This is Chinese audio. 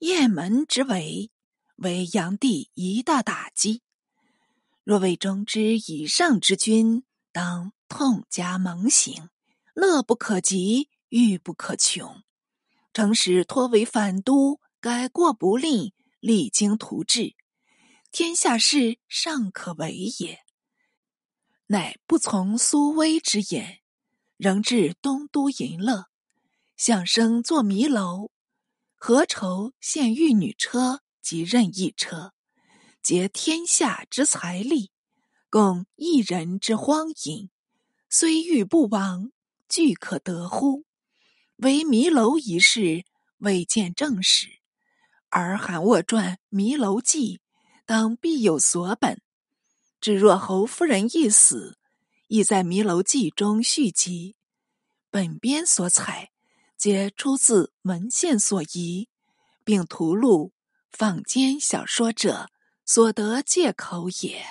雁门之围，为炀帝一大打击。若为中之以上之君，当痛加猛省，乐不可极，欲不可穷。诚使托为反都，改过不令，励精图治，天下事尚可为也。乃不从苏威之言，仍至东都淫乐，相生作迷楼。何愁献玉女车及任意车，结天下之财力，共一人之荒淫，虽欲不亡，俱可得乎？唯迷楼一事，未见正史。而韩沃传《迷楼记》，当必有所本。至若侯夫人一死，亦在《迷楼记》中续集。本编所采。皆出自文献所遗，并图录坊间小说者所得借口也。